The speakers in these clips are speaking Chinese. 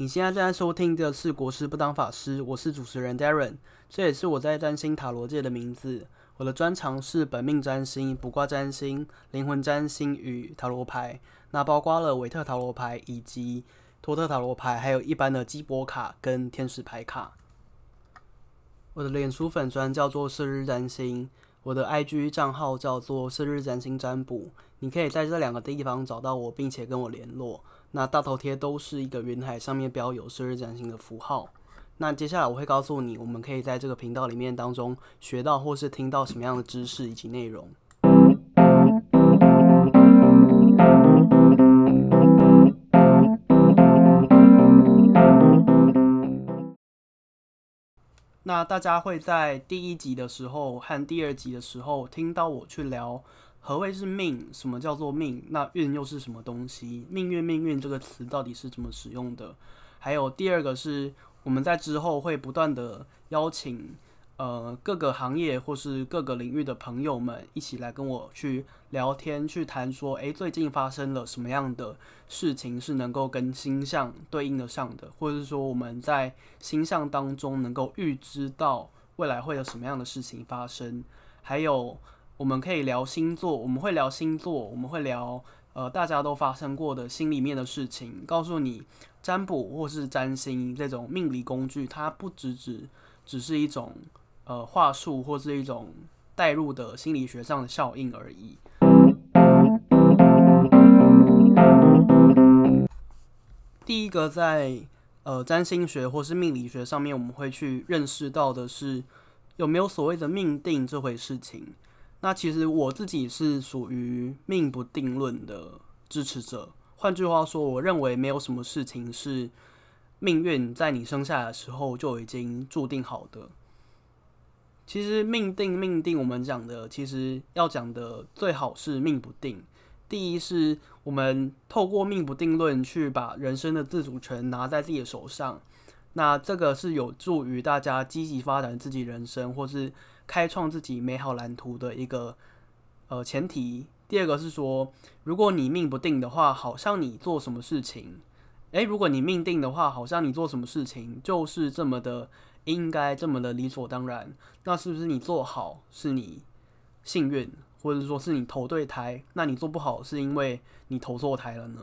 你现在正在收听的是《国师不当法师》，我是主持人 Darren，这也是我在占星塔罗界的名字。我的专长是本命占星、卜卦占星、灵魂占星与塔罗牌，那包括了韦特塔罗牌以及托特塔罗牌，还有一般的基博卡跟天使牌卡。我的脸书粉专叫做射日占星，我的 IG 账号叫做射日占星占卜，你可以在这两个地方找到我，并且跟我联络。那大头贴都是一个云海，上面标有射日占星的符号。那接下来我会告诉你，我们可以在这个频道里面当中学到或是听到什么样的知识以及内容。那大家会在第一集的时候和第二集的时候听到我去聊。何谓是命？什么叫做命？那运又是什么东西？命运、命运这个词到底是怎么使用的？还有第二个是，我们在之后会不断的邀请呃各个行业或是各个领域的朋友们一起来跟我去聊天，去谈说，诶，最近发生了什么样的事情是能够跟星象对应得上的，或者是说我们在星象当中能够预知到未来会有什么样的事情发生，还有。我们可以聊星座，我们会聊星座，我们会聊呃大家都发生过的心里面的事情，告诉你占卜或是占星这种命理工具，它不只只只是一种呃话术或是一种带入的心理学上的效应而已。第一个在呃占星学或是命理学上面，我们会去认识到的是有没有所谓的命定这回事情。那其实我自己是属于命不定论的支持者。换句话说，我认为没有什么事情是命运在你生下来的时候就已经注定好的。其实命定命定，我们讲的其实要讲的最好是命不定。第一是我们透过命不定论去把人生的自主权拿在自己的手上，那这个是有助于大家积极发展自己人生，或是。开创自己美好蓝图的一个呃前提。第二个是说，如果你命不定的话，好像你做什么事情，诶，如果你命定的话，好像你做什么事情就是这么的应该，这么的理所当然。那是不是你做好是你幸运，或者说是你投对胎？那你做不好是因为你投错胎了呢？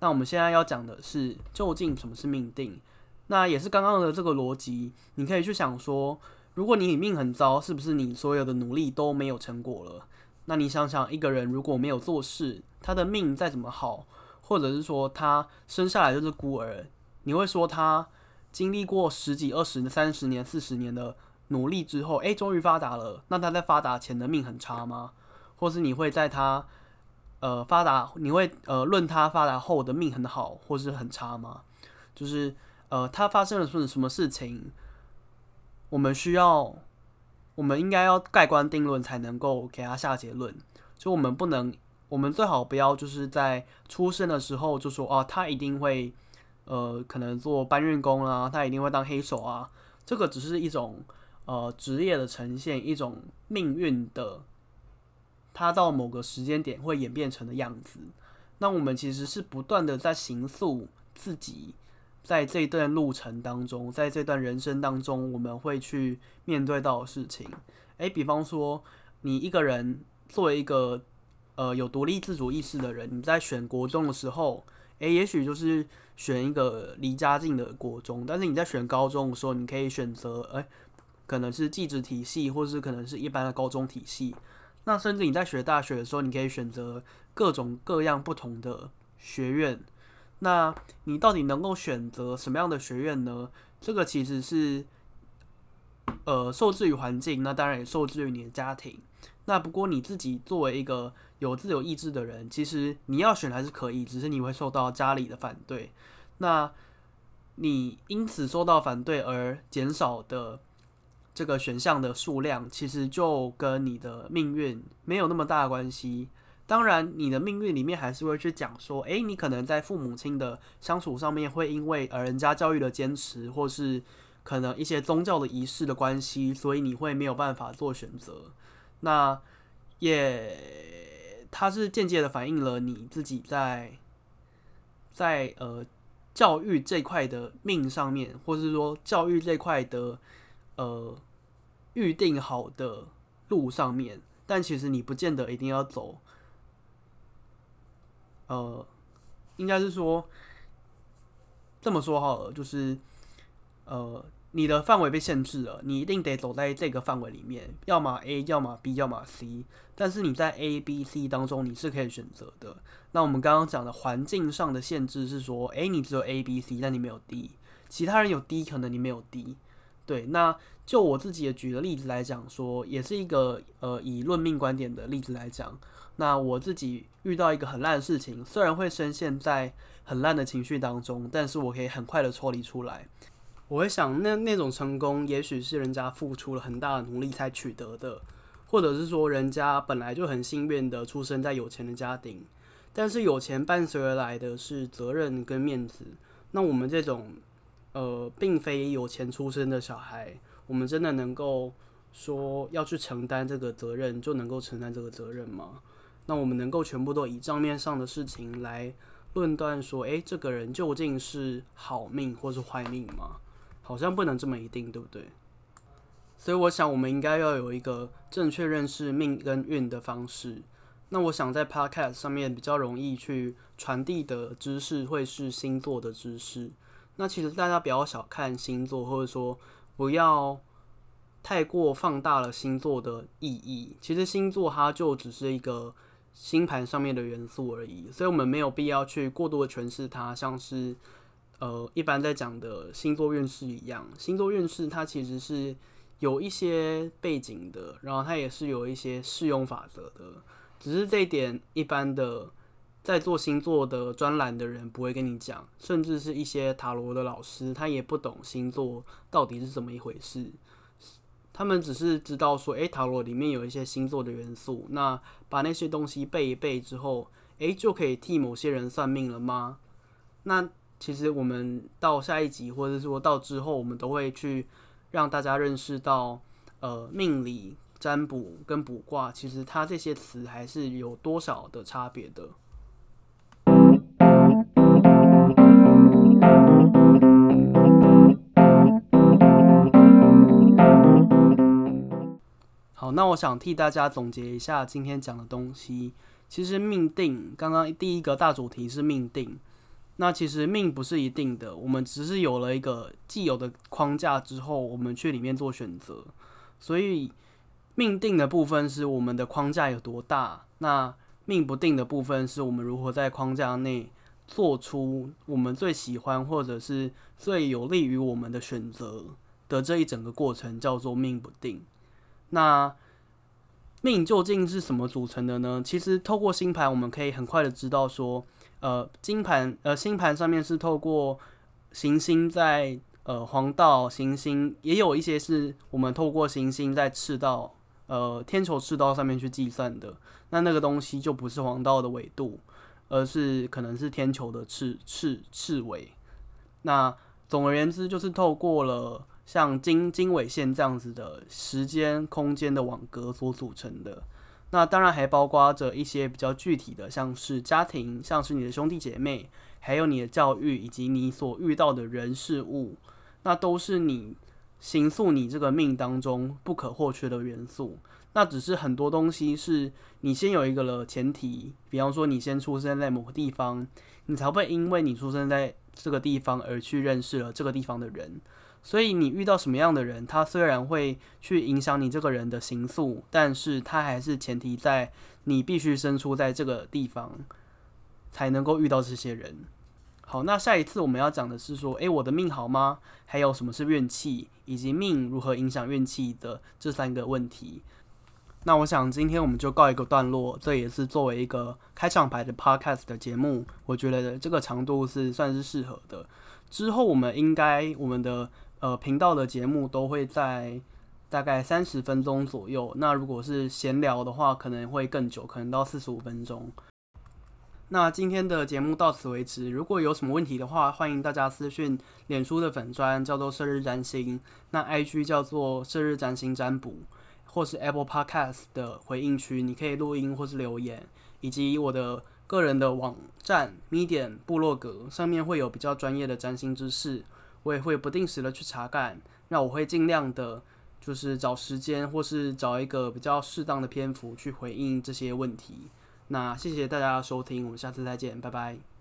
那我们现在要讲的是，究竟什么是命定？那也是刚刚的这个逻辑，你可以去想说。如果你命很糟，是不是你所有的努力都没有成果了？那你想想，一个人如果没有做事，他的命再怎么好，或者是说他生下来就是孤儿，你会说他经历过十几、二十、三十年、四十年的努力之后，诶，终于发达了？那他在发达前的命很差吗？或是你会在他呃发达，你会呃论他发达后的命很好，或是很差吗？就是呃他发生了什么什么事情？我们需要，我们应该要盖棺定论才能够给他下结论。就我们不能，我们最好不要就是在出生的时候就说哦，他一定会，呃，可能做搬运工啊，他一定会当黑手啊。这个只是一种呃职业的呈现，一种命运的，他到某个时间点会演变成的样子。那我们其实是不断的在形塑自己。在这一段路程当中，在这段人生当中，我们会去面对到的事情。诶，比方说，你一个人作为一个呃有独立自主意识的人，你在选国中的时候，诶，也许就是选一个离家近的国中。但是你在选高中的时候，你可以选择，诶，可能是技职体系，或是可能是一般的高中体系。那甚至你在学大学的时候，你可以选择各种各样不同的学院。那你到底能够选择什么样的学院呢？这个其实是，呃，受制于环境，那当然也受制于你的家庭。那不过你自己作为一个有自由意志的人，其实你要选还是可以，只是你会受到家里的反对。那你因此受到反对而减少的这个选项的数量，其实就跟你的命运没有那么大的关系。当然，你的命运里面还是会去讲说，诶，你可能在父母亲的相处上面会因为呃人家教育的坚持，或是可能一些宗教的仪式的关系，所以你会没有办法做选择。那也，它是间接的反映了你自己在在呃教育这块的命上面，或是说教育这块的呃预定好的路上面，但其实你不见得一定要走。呃，应该是说这么说好了，就是呃。你的范围被限制了，你一定得走在这个范围里面，要么 A，要么 B，要么 C。但是你在 A、B、C 当中，你是可以选择的。那我们刚刚讲的环境上的限制是说，诶，你只有 A、B、C，但你没有 D。其他人有 D，可能你没有 D。对，那就我自己也举个例子来讲说，也是一个呃以论命观点的例子来讲。那我自己遇到一个很烂的事情，虽然会深陷在很烂的情绪当中，但是我可以很快的脱离出来。我会想，那那种成功，也许是人家付出了很大的努力才取得的，或者是说人家本来就很幸运的出生在有钱的家庭，但是有钱伴随而来的是责任跟面子。那我们这种，呃，并非有钱出生的小孩，我们真的能够说要去承担这个责任，就能够承担这个责任吗？那我们能够全部都以账面上的事情来论断说，诶，这个人究竟是好命或是坏命吗？好像不能这么一定，对不对？所以我想，我们应该要有一个正确认识命跟运的方式。那我想在 Podcast 上面比较容易去传递的知识，会是星座的知识。那其实大家不要小看星座，或者说不要太过放大了星座的意义。其实星座它就只是一个星盘上面的元素而已，所以我们没有必要去过度的诠释它，像是。呃，一般在讲的星座运势一样，星座运势它其实是有一些背景的，然后它也是有一些适用法则的。只是这一点，一般的在做星座的专栏的人不会跟你讲，甚至是一些塔罗的老师，他也不懂星座到底是怎么一回事。他们只是知道说，诶，塔罗里面有一些星座的元素，那把那些东西背一背之后，诶，就可以替某些人算命了吗？那其实我们到下一集，或者说到之后，我们都会去让大家认识到，呃，命理占卜跟卜卦，其实它这些词还是有多少的差别的。好，那我想替大家总结一下今天讲的东西。其实命定，刚刚第一个大主题是命定。那其实命不是一定的，我们只是有了一个既有的框架之后，我们去里面做选择。所以命定的部分是我们的框架有多大，那命不定的部分是我们如何在框架内做出我们最喜欢或者是最有利于我们的选择的这一整个过程，叫做命不定。那命究竟是什么组成的呢？其实透过星盘，我们可以很快的知道说。呃，金盘呃，星盘上面是透过行星在呃黄道，行星也有一些是我们透过行星在赤道，呃天球赤道上面去计算的。那那个东西就不是黄道的纬度，而是可能是天球的赤赤赤纬。那总而言之，就是透过了像经经纬线这样子的时间空间的网格所组成的。那当然还包括着一些比较具体的，像是家庭，像是你的兄弟姐妹，还有你的教育，以及你所遇到的人事物，那都是你形塑你这个命当中不可或缺的元素。那只是很多东西是你先有一个了前提，比方说你先出生在某个地方，你才会因为你出生在这个地方而去认识了这个地方的人。所以你遇到什么样的人，他虽然会去影响你这个人的行速，但是他还是前提在你必须身处在这个地方，才能够遇到这些人。好，那下一次我们要讲的是说，诶，我的命好吗？还有什么是运气，以及命如何影响运气的这三个问题。那我想今天我们就告一个段落，这也是作为一个开场白的 podcast 的节目，我觉得这个长度是算是适合的。之后我们应该我们的。呃，频道的节目都会在大概三十分钟左右。那如果是闲聊的话，可能会更久，可能到四十五分钟。那今天的节目到此为止。如果有什么问题的话，欢迎大家私讯脸书的粉专，叫做“射日占星”，那 IG 叫做“射日占星占卜”，或是 Apple Podcast 的回应区，你可以录音或是留言，以及我的个人的网站 Medium 部落格上面会有比较专业的占星知识，我也会不定时的去查看。那我会尽量的，就是找时间或是找一个比较适当的篇幅去回应这些问题。那谢谢大家的收听，我们下次再见，拜拜。